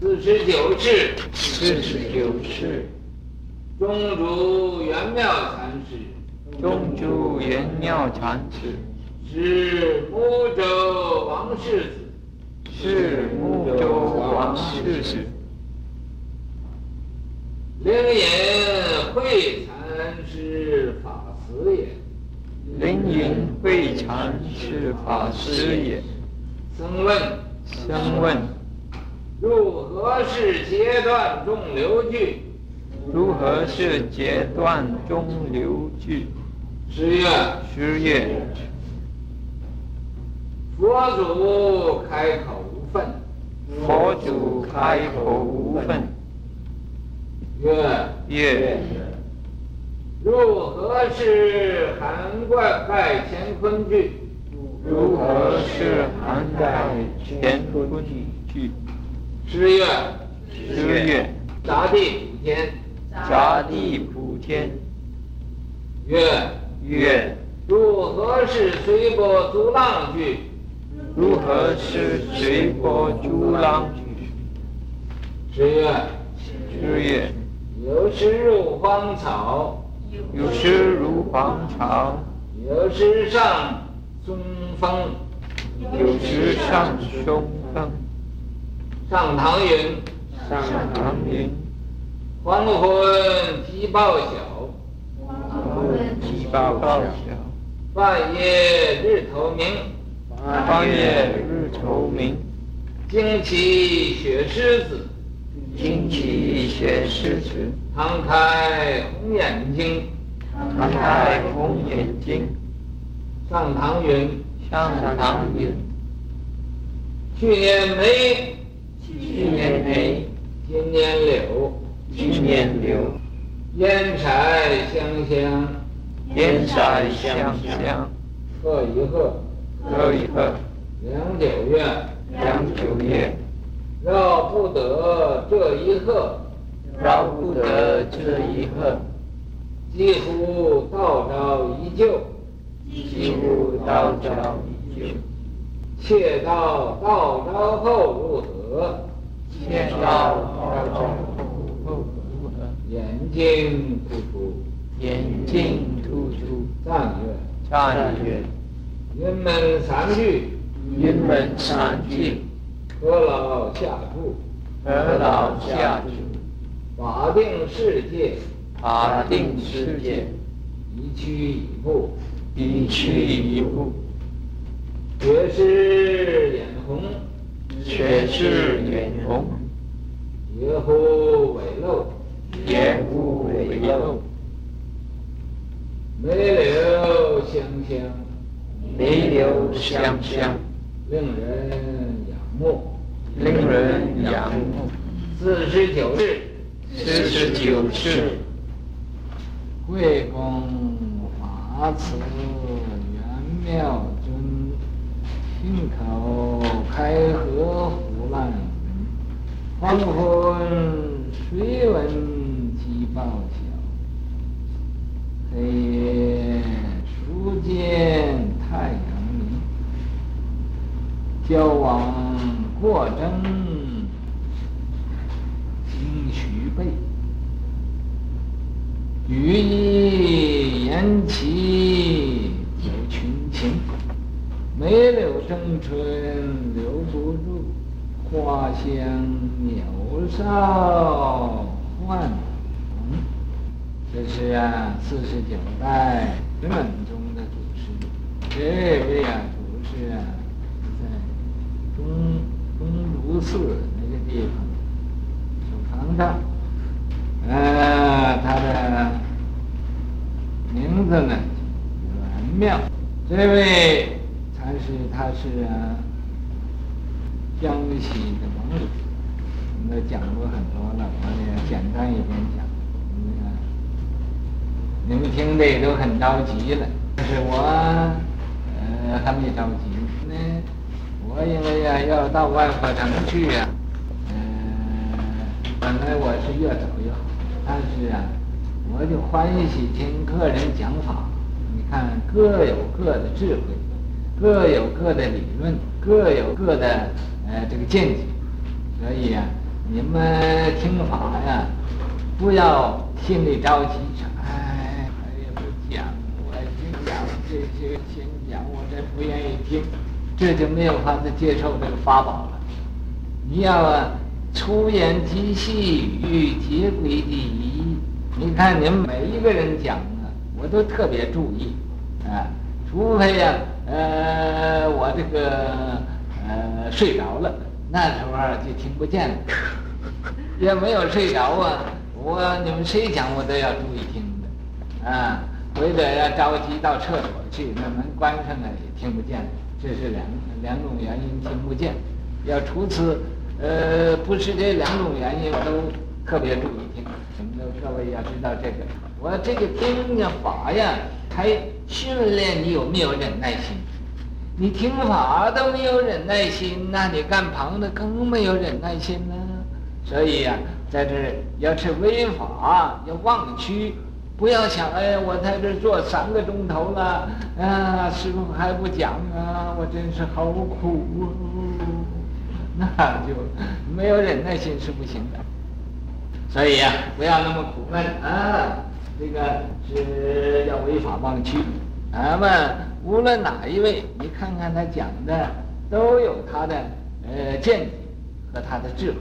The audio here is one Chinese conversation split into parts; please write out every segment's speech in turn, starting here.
四十九世，四十九世，中主元妙禅师，中主元妙禅师，是木州王世子，是木州王世子，灵隐慧禅师法师也，灵隐慧禅师法师也，僧问，僧问。如何是截断众流句？如何是截断众流句？十月，十月。佛祖开口无分。佛祖开口无分。月，月。如何是涵盖乾坤句？如何是涵盖乾坤句？十月，十月，杂地普天，杂地普天。月，月，如何是随波逐浪去？如何是随波逐浪去？十月，十月，有时如芳草，有时如芳草，有时上松风，有时上松风。上堂云，上堂云，黄昏鸡报晓，黄昏鸡报晓，半夜日头明，半夜日头明，惊起雪狮子，惊起雪狮子，敞开红眼睛，敞开红眼睛，上堂云，上堂云，去年梅。去年梅，今年柳，今年柳，烟柴香香，烟柴香香，贺一贺，贺一贺，良久月，良久月，绕不得这一贺，绕不得这一贺，几乎道招依旧，几乎道招依旧，切道道招后如何？切道道招后如何？眼睛突出，眼睛突出，赞曰，赞曰，云门三句，云门三句，何老下注，何老下注，法定世界，法定世界，一去一步，一去一步，却是眼红。却是眼红，野狐尾漏，野狐尾漏，梅柳香香，梅柳香香，令人仰慕，令人仰慕。四十九世，四十九世，贵公法慈元妙尊，信口开河湖浪，黄昏谁闻鸡报晓，黑夜初见太阳明，交往过争经须备，语意言其。梅柳争春留不住，花香鸟少换红。这是啊，四十九代正宗的祖师。这位啊，祖师啊，在东东竹寺那个地方小堂上。呃，他的名字呢，元妙。这位。是他是，江西的王子，我们讲过很多了，我也简单一点讲。你们听的也都很着急了，但是我呃还没着急呢。我因为呀要到万佛城去呀，嗯、呃，本来我是越早越好，但是啊，我就欢喜听客人讲法。你看各有各的智慧。各有各的理论，各有各的呃这个见解，所以、啊，你们听法呀，不要心里着急，哎，我也不讲，我就讲这些先讲，我这不愿意听，这就没有法子接受这个法宝了。你要啊，粗言极细语，皆归第一。你看你们每一个人讲啊，我都特别注意，啊，除非呀、啊，呃，我这个呃睡着了。那时候就听不见了，也没有睡着啊。我你们谁讲我都要注意听的，啊，或者要着急到厕所去，那门关上了也听不见，这是两两种原因听不见。要除此，呃，不是这两种原因都特别注意听。什么的，各位要知道这个，我这个听呀法呀，还训练你有没有忍耐心。你听法都没有忍耐心，那你干旁的更没有忍耐心呢。所以呀、啊，在这要是违法，要忘区，不要想哎，我在这坐三个钟头了，啊，师傅还不讲啊，我真是好苦啊，那就没有忍耐心是不行的。所以呀、啊，不要那么苦闷啊，这个是要违法忘区，咱们。无论哪一位，你看看他讲的，都有他的呃见解和他的智慧，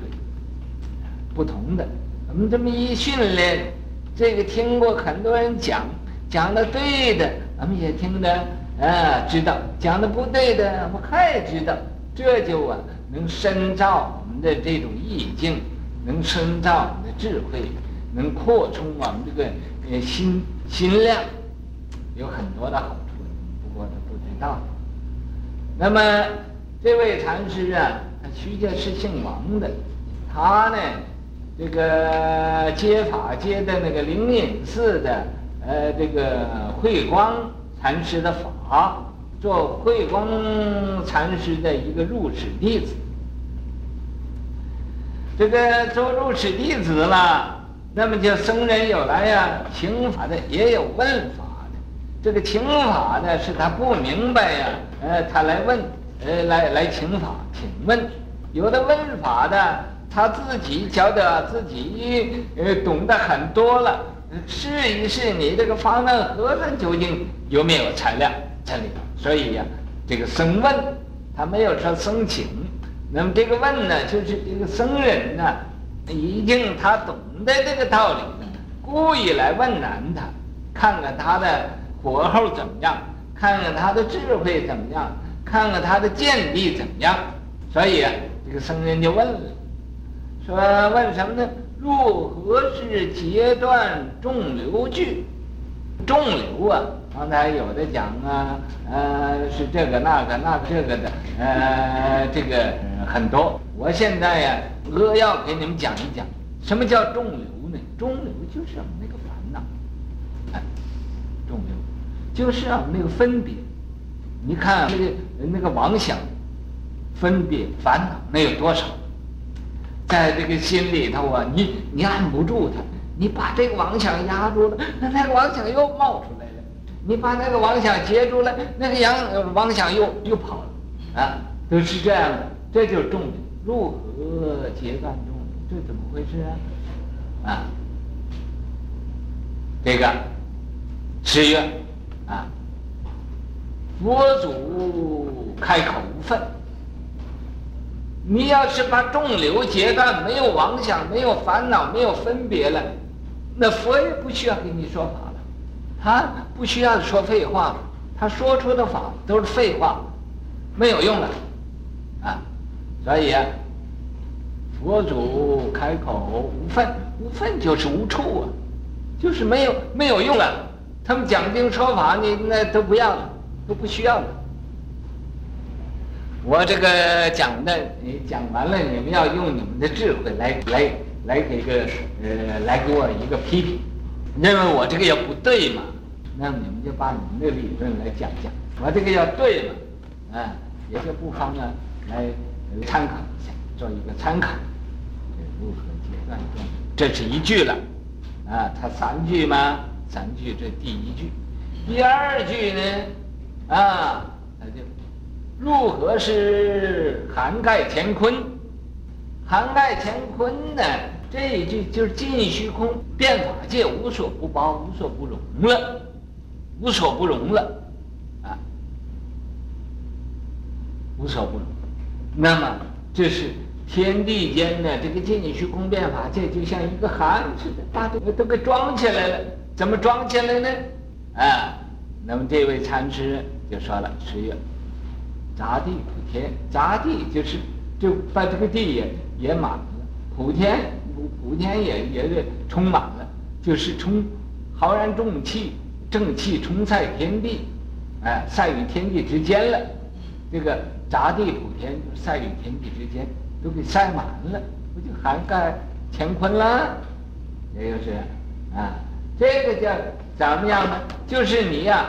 不同的。我们这么一训练，这个听过很多人讲，讲的对的，我们也听得啊知道；讲的不对的，我们还知道。这就啊能深造我们的这种意境，能深造我们的智慧，能扩充我们这个呃心心量，有很多的好处。不过他不知道。那么这位禅师啊，他徐家是姓王的，他呢，这个接法接的那个灵隐寺的，呃，这个慧光禅师的法，做慧光禅师的一个入室弟子。这个做入室弟子了，那么就僧人有来呀、啊，请法的也有问法。这个请法呢，是他不明白呀，呃，他来问，呃，来来请法，请问，有的问法的，他自己觉得自己呃懂得很多了，试一试你这个方丈和尚究竟有没有材料这里，所以呀，这个僧问，他没有说僧请，那么这个问呢，就是这个僧人呢，已经他懂得这个道理，故意来问难他，看看他的。火候怎么样？看看他的智慧怎么样？看看他的见地怎么样？所以啊，这个僧人就问了，说问什么呢？如何是截断众流句？众流啊，刚才有的讲啊，呃，是这个那个那个这个的，呃，这个很多。我现在呀、啊，扼要给你们讲一讲，什么叫众流呢？众流就是烦恼，哎，众流。就是啊，那个分别，你看那个那个妄想，分别烦恼，那有多少？在这个心里头啊，你你按不住它，你把这个妄想压住了，那那个妄想又冒出来了；你把那个妄想截住了，那个阳妄想又又跑了，啊，都是这样的。这就是重点，如何截断众流？这怎么回事啊？啊，这个十月。啊！佛祖开口无分。你要是把众流截断，没有妄想，没有烦恼，没有分别了，那佛也不需要给你说法了，他不需要说废话了，他说出的法都是废话，没有用了，啊！所以啊，佛祖开口无分，无分就是无处啊，就是没有没有用了。他们讲经说法，你那都不要了，都不需要了。我这个讲的，你讲完了，你们要用你们的智慧来来来给个呃来给我一个批评，认为我这个也不对嘛，那你们就把你们的理论来讲讲，我这个要对嘛，啊，也就不妨呢来参考一下，做一个参考。这？是一句了，啊，他三句吗？三句，这第一句，第二句呢？啊，那就如何是涵盖乾坤？涵盖乾坤呢，这一句就是尽虚空变法界，无所不包，无所不容了，无所不容了，啊，无所不容。那么这是天地间的这个尽虚空变法界，就像一个函似的，把都都给装起来了。怎么装起来呢？啊，那么这位禅师就说了：“十月，杂地普天，杂地就是就把这个地也。”也满了，普天普普天也也得充满了，就是充浩然正气，正气充塞天地，哎，塞于天地之间了。这个杂地普天，塞于天地之间，都给塞满了，不就涵盖乾坤了？也就是啊，这个叫怎么样呢？就是你呀、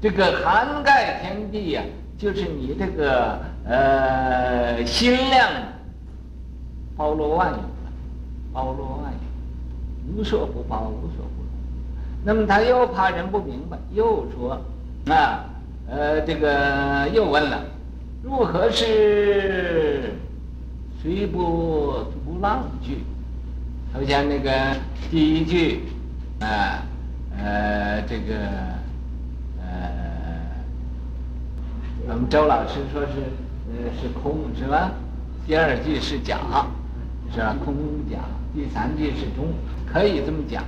这个涵盖天地呀、就是你这个呃心量。包罗万有，包罗万有，无所不包，无所不容。那么他又怕人不明白，又说啊，呃，这个又问了，如何是随波逐浪去？头先那个第一句，啊，呃，这个，呃，我们周老师说是，呃，是空是吧？第二句是假。是吧？空假，第三句是中，可以这么讲。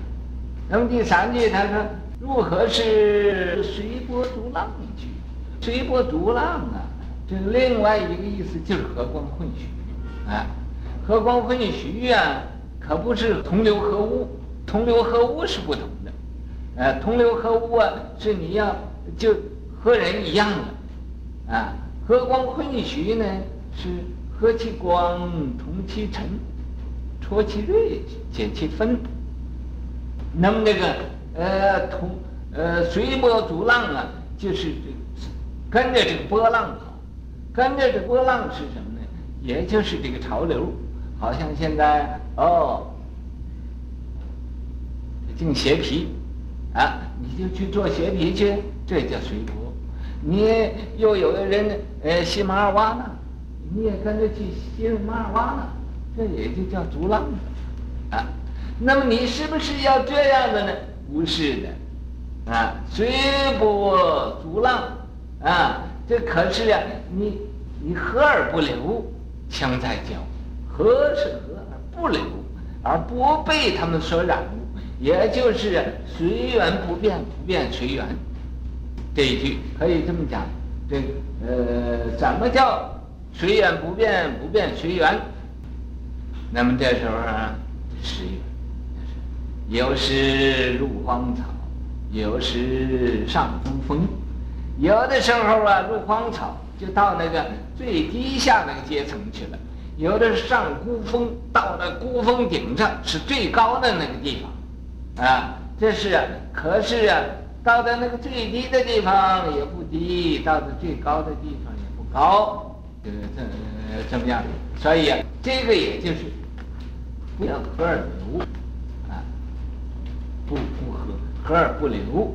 那么第三句他说：“如何是随波逐浪一句？随波逐浪啊，这另外一个意思就是和光混虚，啊，和光混虚啊，可不是同流合污，同流合污是不同的。呃，同流合污啊，是你要就和人一样的，啊，和光混徐呢是和其光同其尘。”脱其锐，解其纷。那么那个呃同呃随波逐浪啊，就是这个跟着这个波浪跑，跟着这波浪是什么呢？也就是这个潮流，好像现在哦，净鞋皮啊，你就去做鞋皮去，这叫随波。你又有的人呃洗马尔瓦呢，你也跟着去洗马尔瓦呢。这也就叫逐浪啊，那么你是不是要这样的呢？不是的，啊，随波逐浪啊，这可是呀，你你和而不流，枪在脚，和是和而不流，而不被他们所染污，也就是随缘不变，不变随缘，这一句可以这么讲。这呃，怎么叫随缘不变，不变随缘？那么这时候啊，十月，有时入荒草，有时上东风。有的时候啊，入荒草就到那个最低下那个阶层去了；有的是上孤峰，到那孤峰顶上是最高的那个地方。啊，这是啊，可是啊，到的那个最低的地方也不低，到的最高的地方也不高，这这这么样？所以啊，这个也就是。不要和而流，啊，不不和，和而不流。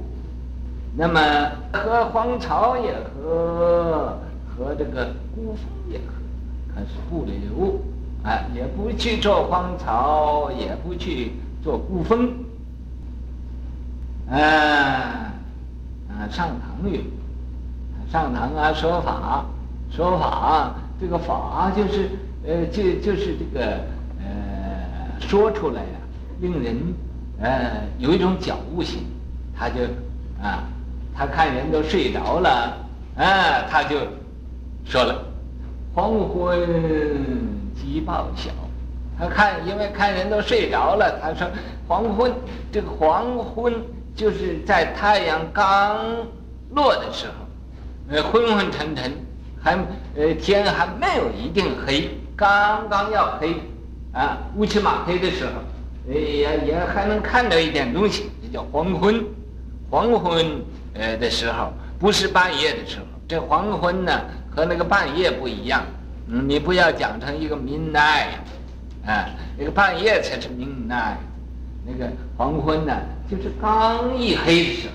那么和荒草也和，和这个孤峰也和，可是不留，啊，也不去做荒草，也不去做孤峰。啊，啊，上堂有，上堂啊，说法，说法，这个法就是，呃，就就是这个。呃说出来呀、令人呃有一种觉悟性，他就啊，他看人都睡着了，啊，他就说了，黄昏即报晓。他看，因为看人都睡着了，他说黄昏，这个黄昏就是在太阳刚落的时候，呃，昏昏沉沉，还呃天还没有一定黑，刚刚要黑。啊，乌漆嘛黑的时候，也也还能看到一点东西，这叫黄昏。黄昏呃的时候，不是半夜的时候。这黄昏呢，和那个半夜不一样。嗯，你不要讲成一个 midnight，啊，那个半夜才是 midnight。那个黄昏呢，就是刚一黑的时候，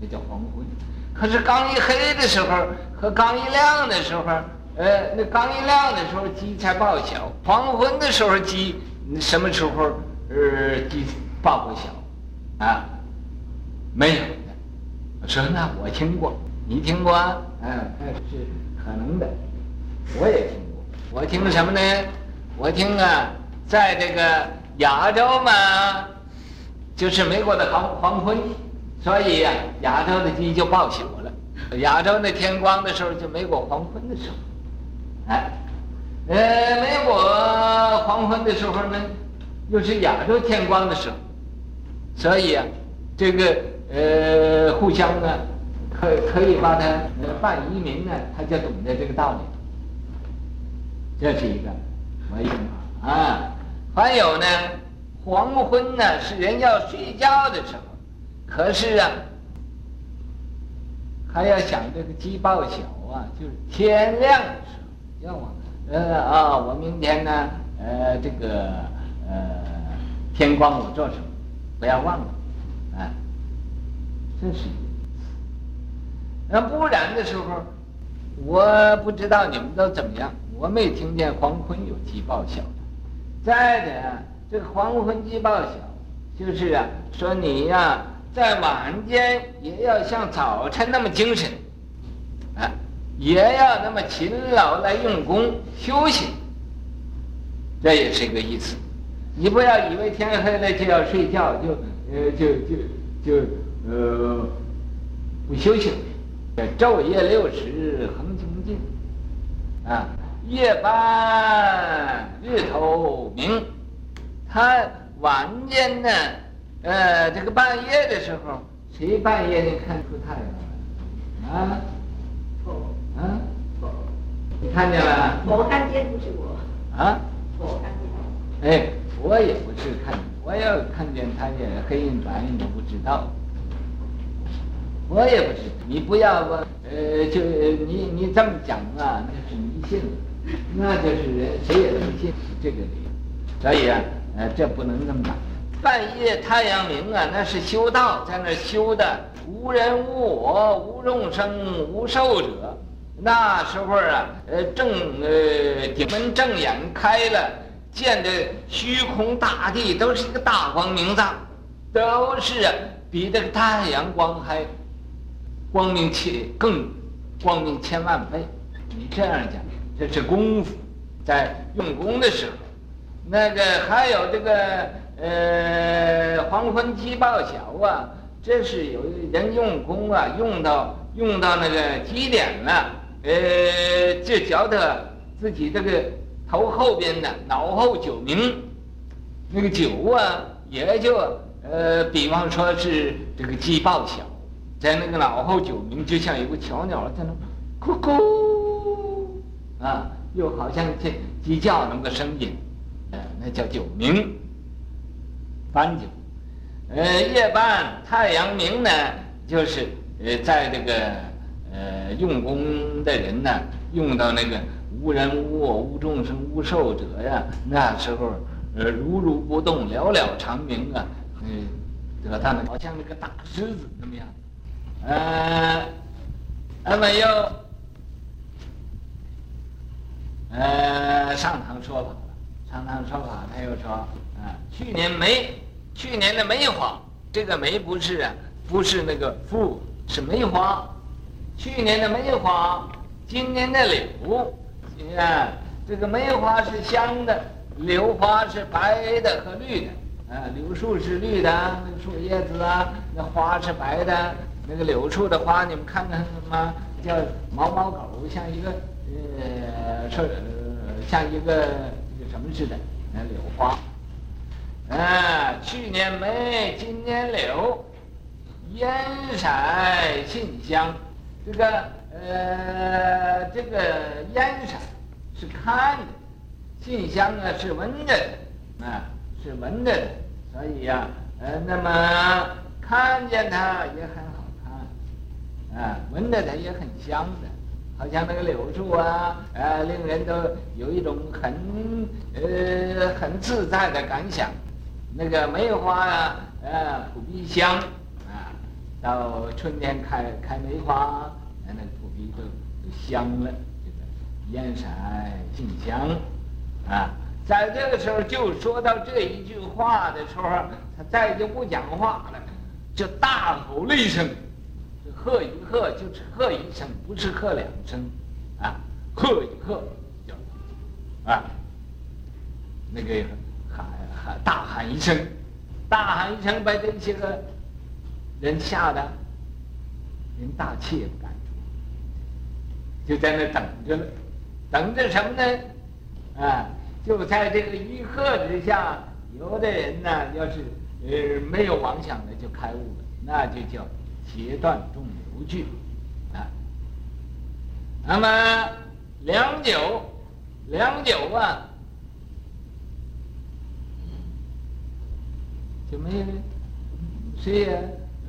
这叫黄昏。可是刚一黑的时候和刚一亮的时候呃，那刚一亮的时候鸡才报晓，黄昏的时候鸡什么时候呃鸡报过晓啊？没有的。说那我听过，你听过啊？嗯，那是可能的，我也听过。我听什么呢？我听啊，在这个亚洲嘛，就是美国的黄黄昏，所以呀、啊，亚洲的鸡就报晓了。亚洲的天光的时候，就美国黄昏的时候。哎，呃，美国黄昏的时候呢，又是亚洲天光的时候，所以啊，这个呃，互相呢，可可以把它呃半移民呢，他就懂得这个道理。这是一个没有啊，还有呢，黄昏呢是人要睡觉的时候，可是啊，还要想这个鸡报晓啊，就是天亮的时候。要我，呃啊，我明天呢，呃，这个呃，天光我做什么？不要忘了，啊，这是一个。那不然的时候，我不知道你们都怎么样，我没听见黄昏有鸡报晓的。再者，这个黄昏鸡报晓，就是啊，说你呀、在晚间也要像早晨那么精神，啊。也要那么勤劳来用功修行，这也是一个意思。你不要以为天黑了就要睡觉，就呃就就就呃不修行。昼夜六时恒精进啊，夜半日头明。他晚间呢，呃，这个半夜的时候，谁半夜能看出太阳来啊？啊，你看见了？我看见不是我。啊？我看见。哎，我也不是看，我要看见他也黑印白印都不知道。我也不是，你不要我，呃，就你你这么讲啊，那是迷信，那就是人谁也迷信这个理。所以啊，呃，这不能这么讲。半夜太阳明啊，那是修道，在那修的，无人无我，无众生，无寿者。那时候啊，呃，正呃，顶门正眼开了，见的虚空大地都是一个大光明藏，都是啊，比这个太阳光还光明千更光明千万倍。你这样讲，这是功夫，在用功的时候，那个还有这个呃黄昏鸡报晓啊，这是有人用功啊，用到用到那个极点了。呃，就觉得自己这个头后边的脑后九明，那个九啊，也就呃，比方说是这个鸡报晓，在那个脑后九鸣，就像有个小鸟在那咕咕啊，又好像这鸡叫那么个声音，呃，那叫九明，半九。呃，夜半太阳明呢，就是呃，在这个。呃，用功的人呢，用到那个无人无我无众生无寿者呀，那时候呃如如不动，了了长明啊，嗯，得到那好像那个大狮子那么样。呃，那么又呃上堂说法了，上堂说法他又说啊，去年梅，去年的梅花，这个梅不是啊，不是那个富，是梅花。去年的梅花，今年的柳，啊，这个梅花是香的，柳花是白的和绿的，啊，柳树是绿的，那树叶子啊，那花是白的，那个柳树的花，你们看看什么叫毛毛狗，像一个呃，说像一个这个什么似的，那柳花，啊，去年梅，今年柳，烟色馨香。这个呃，这个烟色是看的，馨香啊是闻的，啊是闻的，所以呀、啊，呃，那么看见它也很，啊，闻着它也很香的，好像那个柳树啊，呃，令人都有一种很呃很自在的感想。那个梅花啊，呃，扑鼻香啊。到春天开开梅花，那个扑鼻都都香了，这个颜色馨香，啊，在这个时候就说到这一句话的时候，他再就不讲话了，就大吼了一声，喝一喝就是喝一声，不是喝两声，啊，喝一喝就，啊，那个喊喊大喊一声，大喊一声把这些个人吓得连大气也不敢出，就在那等着了。等着什么呢？啊，就在这个一喝之下，有的人呢，要是呃没有妄想的就开悟了，那就叫截断众句啊。那么良久，良久啊，就没有谁也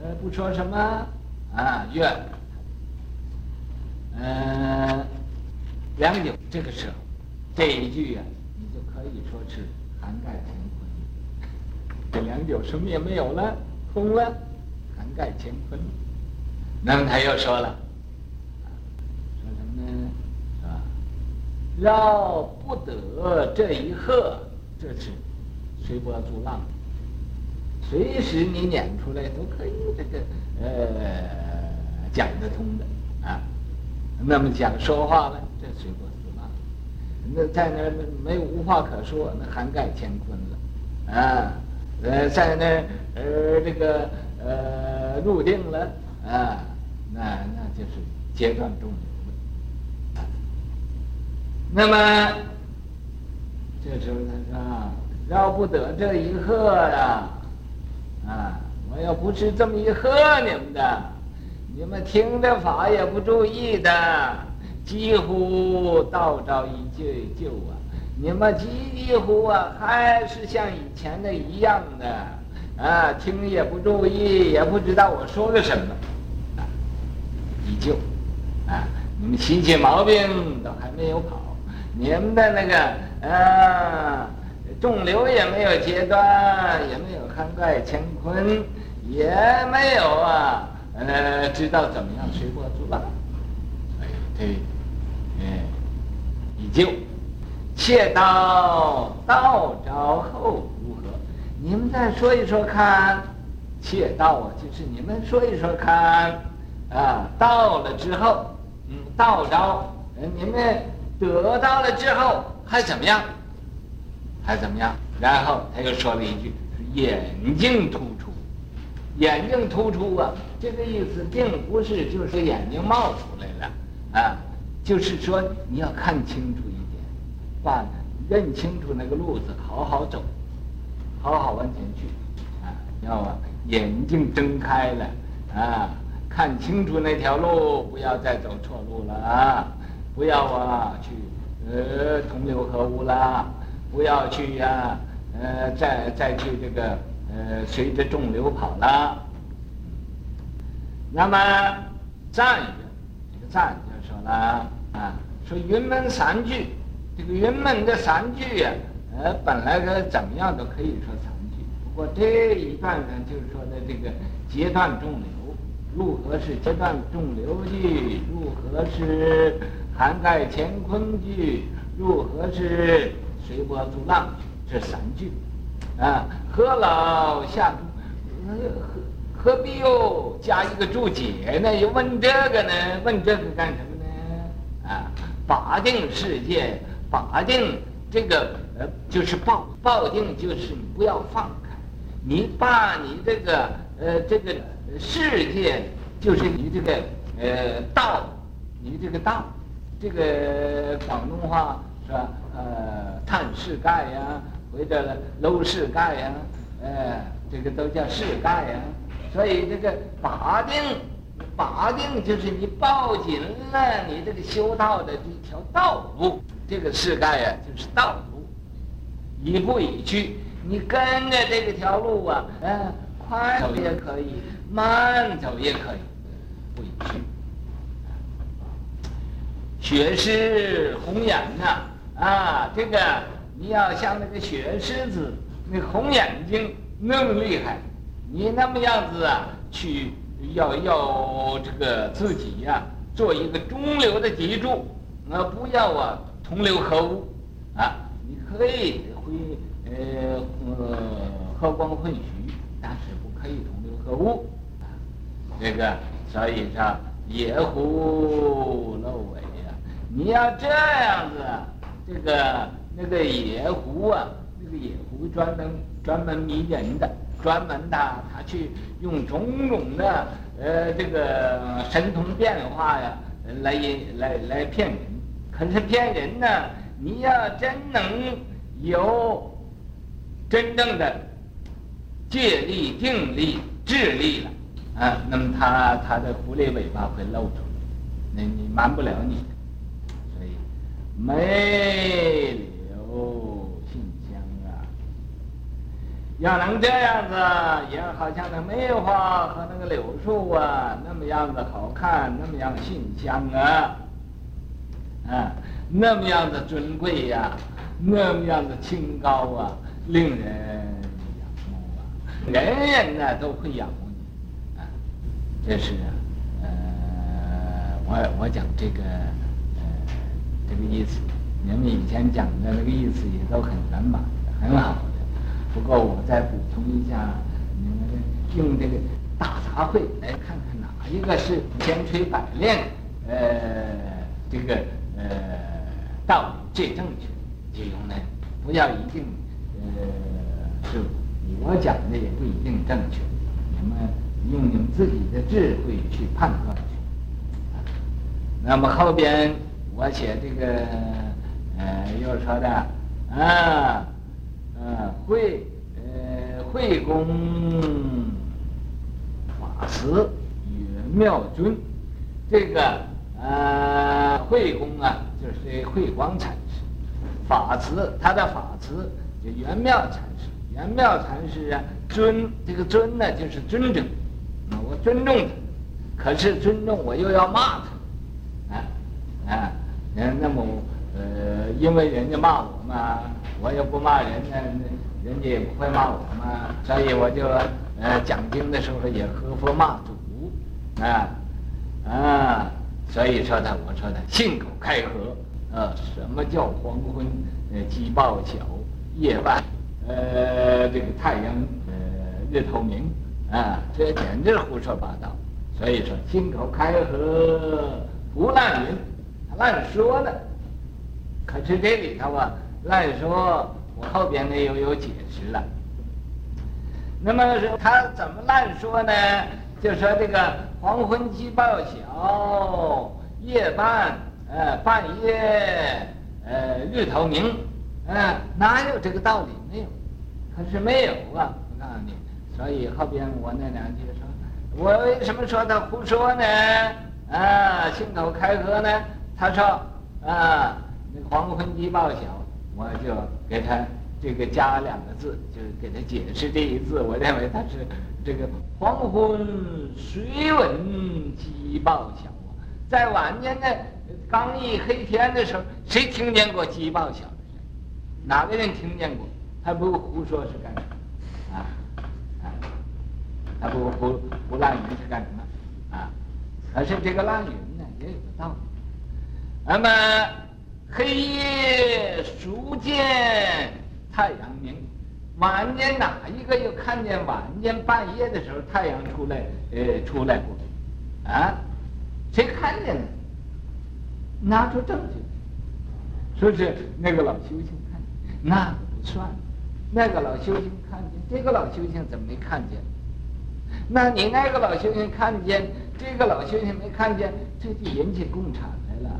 呃不说什么啊，愿嗯。呃良久，这个时候，这一句啊，你就可以说是涵盖乾坤。这良久什么也没有了，空了，涵盖乾坤。那么他又说了，说什么呢？是吧？绕不得这一喝，这是随波逐浪，随时你撵出来都可以，这个呃讲得通的啊。那么讲说话呢？这随波逐浪，那在那儿没无话可说，那涵盖乾坤了，啊，呃，在那儿呃这个呃入定了啊，那那就是截断众流了。那么这时候他说绕不得这一喝呀，啊，我要不是这么一喝你们的，你们听的法也不注意的。几乎道招一旧旧啊！你们几乎啊，还是像以前的一样的啊，听也不注意，也不知道我说了什么，依旧啊，你们亲戚毛病都还没有好，你们的那个啊，肿瘤也没有截断，也没有涵盖乾坤，也没有啊，呃，知道怎么样随波逐浪，哎，对。就，切道道招后如何？你们再说一说看，切道啊，就是你们说一说看，啊，到了之后，嗯，到招，你们得到了之后还怎么样？还怎么样？然后他又说了一句：眼睛突出，眼睛突出啊，这个意思并不是就是眼睛冒出来了啊。就是说，你要看清楚一点，把认清楚那个路子，好好走，好好往前去，啊，要啊，眼睛睁开了，啊，看清楚那条路，不要再走错路了啊，不要啊去呃同流合污了，不要去呀、呃，再再去这个呃随着众流跑了。那么赞，这个赞就说了。啊，说云门三句，这个云门的三句呀，呃，本来个怎么样都可以说三句，不过这一段呢，就是说的这个截断众流，如何是截断众流句？如何是涵盖乾坤句？如何是随波逐浪句？这三句，啊，何老下？何何必又加一个注解呢？又问这个呢？问这个干什么呢？啊，法定世界，法定这个呃，就是报报定，就是你不要放开，你把你这个呃这个世界，就是你这个呃道，你这个道，这个广东话是吧？呃，探世界呀，或者楼世界呀，呃，这个都叫世界呀，所以这个法定。法定就是你抱紧了你这个修道的这条道路，这个世界啊就是道路，一步一趋，你跟着这个条路啊，嗯，快走也可以，慢。走也可以，一步一趋。雪狮红眼呐，啊，这个你要像那个雪狮子，那红眼睛那么厉害，你那么样子啊去。要要这个自己呀、啊，做一个中流的脊柱，啊，不要啊同流合污。啊，你可以会呃呃和光混虚，但是不可以同流合污。这个所以说野狐露尾啊，你要这样子，这个那个野狐啊，那个野狐专门专门迷人的，专门的他去用种种的呃这个神通变化呀。来来来骗人，可是骗人呢？你要真能有真正的借力、定力、智力了。啊，那么他他的狐狸尾巴会露出来，那你瞒不了你。所以梅柳杏香啊，要能这样子，也好像那梅花和那个柳树啊，那么样子好看，那么样馨香啊，啊，那么样的尊贵呀、那么样的清高啊，令人，人人呢都会仰慕你啊。这是呃，我我讲这个呃这个意思，你们以前讲的那个意思也都很圆满，很好的。不过我再补充一下，你们用这个大杂烩来看看哪。一个是千锤百炼，呃，这个呃道理最正确，就用那，不要一定，呃，是我讲的也不一定正确，你们用你们自己的智慧去判断去。那么后边我写这个，呃，又说的啊，呃，慧，呃，慧公法慈。妙尊，这个呃慧公啊，就是慧光禅师，法慈他的法慈就圆妙禅师，圆妙禅师啊尊这个尊呢就是尊重，啊我尊重他，可是尊重我又要骂他，啊啊，那么呃因为人家骂我嘛，我又不骂人家，人家也不会骂我嘛，所以我就呃讲经的时候也和佛骂主。啊，啊，所以说他，我说他信口开河，啊，什么叫黄昏，呃，鸡报晓，夜半，呃，这个太阳，呃，日头明，啊，这简直是胡说八道。所以说，信口开河，不乱云，乱说的。可是这里头啊，乱说，我后边呢又有解释了。那么说他怎么乱说呢？就说这个黄昏鸡报晓，夜半，呃，半夜，呃，日头明，嗯，哪有这个道理？没有，可是没有啊！我告诉你，所以后边我那两句说，我为什么说他胡说呢？啊，信口开河呢？他说啊，那黄昏鸡报晓，我就给他这个加两个字，就给他解释这一字，我认为他是。这个黄昏谁闻鸡报晓啊？在晚间呢，刚一黑天的时候，谁听见过鸡报晓？哪个人听见过？他不胡说是干什么？啊啊！还不胡胡乱云是干什么？啊！可是这个乱云呢，也有个道理。那么黑夜孰见太阳明？晚间哪一个又看见晚间半夜的时候太阳出来？呃，出来过，啊，谁看见了？拿出证据，说是那个老修行，那不算，那个老修行看见，这个老修行怎么没看见？那你那个老修行看见，这个老修行没看见，这就引起共产来了，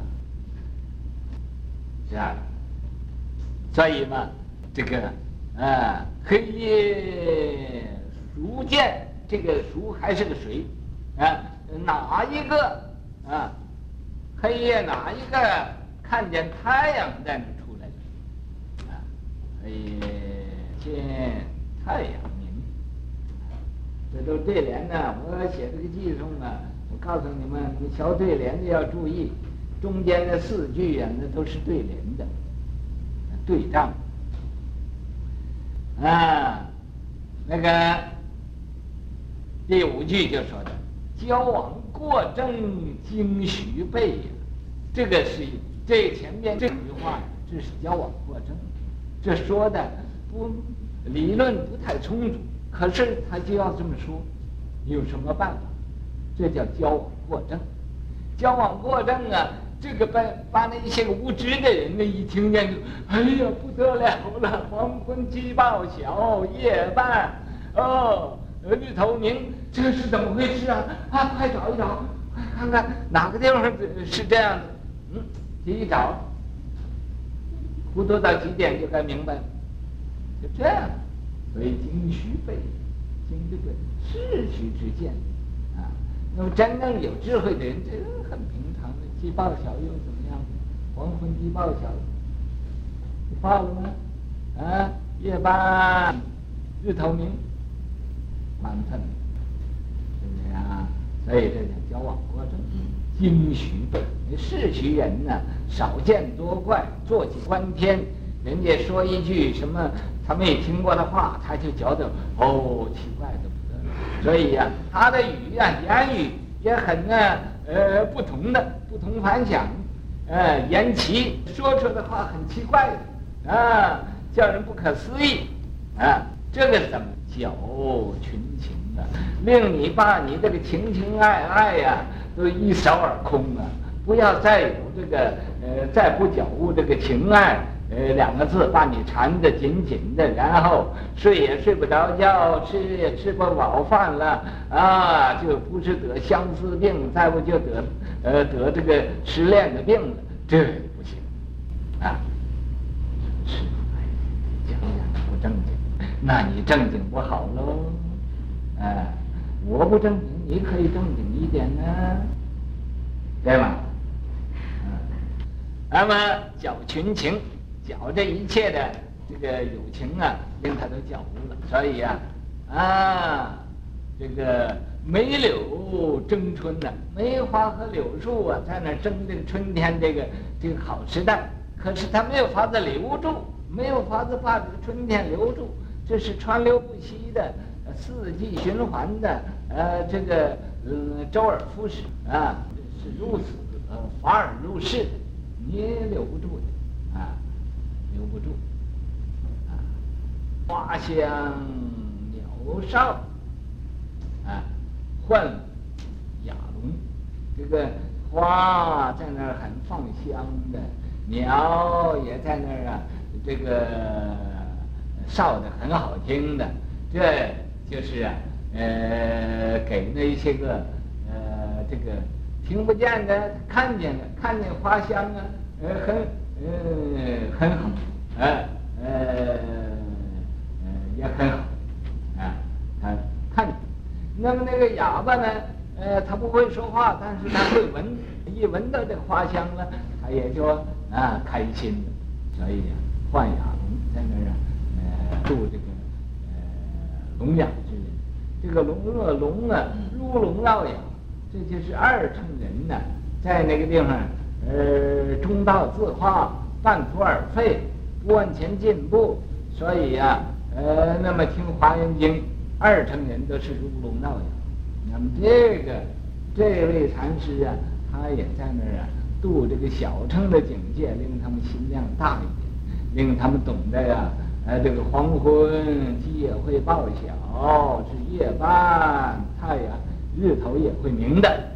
是吧？所以嘛，这个。啊，黑夜孰见？这个孰还是个谁？啊，哪一个？啊，黑夜哪一个看见太阳在那？哎见太阳明。这都对联呢，我写这个偈颂啊，我告诉你们，你敲对联的要注意，中间的四句啊，那都是对联的，对仗。啊，那个第五句就说的“交往过正经徐备”，这个是这前面这句话，这是交往过正，这说的不理论不太充足，可是他就要这么说，有什么办法？这叫交往过正。交往过正啊，这个把把那些个无知的人呢，一听见就，哎呀不得了了，黄昏鸡报晓，夜半哦，日头明，这是怎么回事啊？啊，快找一找，快看看哪个地方是这样的。嗯，一找，糊涂到极点就该明白了，就这样。所以经须备，经这个世虚之见。啊那么真正有智慧的人，这个很平常的，既报晓又怎么样？黄昏既报晓，报了吗？啊，夜半日头明，满分，对不对啊？所以这叫矫枉过正，经须备。世虚人呢，少见多怪，坐井观天。人家说一句什么他没听过的话，他就觉得哦，奇怪的。所以呀、他的语啊，言语也很呢，呃，不同的，不同凡响，呃，言奇，说出的话很奇怪的，啊，叫人不可思议，啊，这个怎么搅群情啊？令你把你这个情情爱爱呀、都一扫而空啊！不要再有这个，呃，再不觉悟这个情爱。呃，两个字把你缠得紧紧的，然后睡也睡不着觉，吃也吃不饱饭了啊，就不是得相思病，再不就得呃得这个失恋的病了，这不行啊！是，讲讲不正经，那你正经不好喽？哎，我不正经，你可以正经一点呢，对吗？那么搅群情。搅这一切的这个友情啊，令他都搅和了。所以呀、啊，啊，这个梅柳争春呐，梅花和柳树啊，在那争这个春天这个这个好时代。可是他没有法子留住，没有法子把这个春天留住。这是川流不息的，四季循环的，呃，这个嗯，周而复始啊，是如此，呃，华而入世，也留不住的。啊留不住，啊！花香鸟哨，啊，唤雅龙。这个花在那儿很放香的，鸟也在那儿啊，这个哨的很好听的。这就是啊，呃，给那些个呃，这个听不见的看见的，看见花香啊，呃，很。呃，很好，呃，呃，也很好，啊，他看见。那么那个哑巴呢？呃，他不会说话，但是他会闻，一闻到这花香了，他也就啊开心了。所以啊，换哑聋在那儿啊，呃，度这个呃聋哑之人。这个聋啊聋啊，如聋绕哑，这就是二乘人呢，在那个地方。呃，中道自化，半途而废，不往前进步，所以呀、呃，那么听《华严经》，二乘人都是如聋绕哑。那么这个这位禅师啊，他也在那儿啊，度这个小乘的境界，令他们心量大一点，令他们懂得呀、呃，这个黄昏鸡也会报晓，是夜半太阳日头也会明的。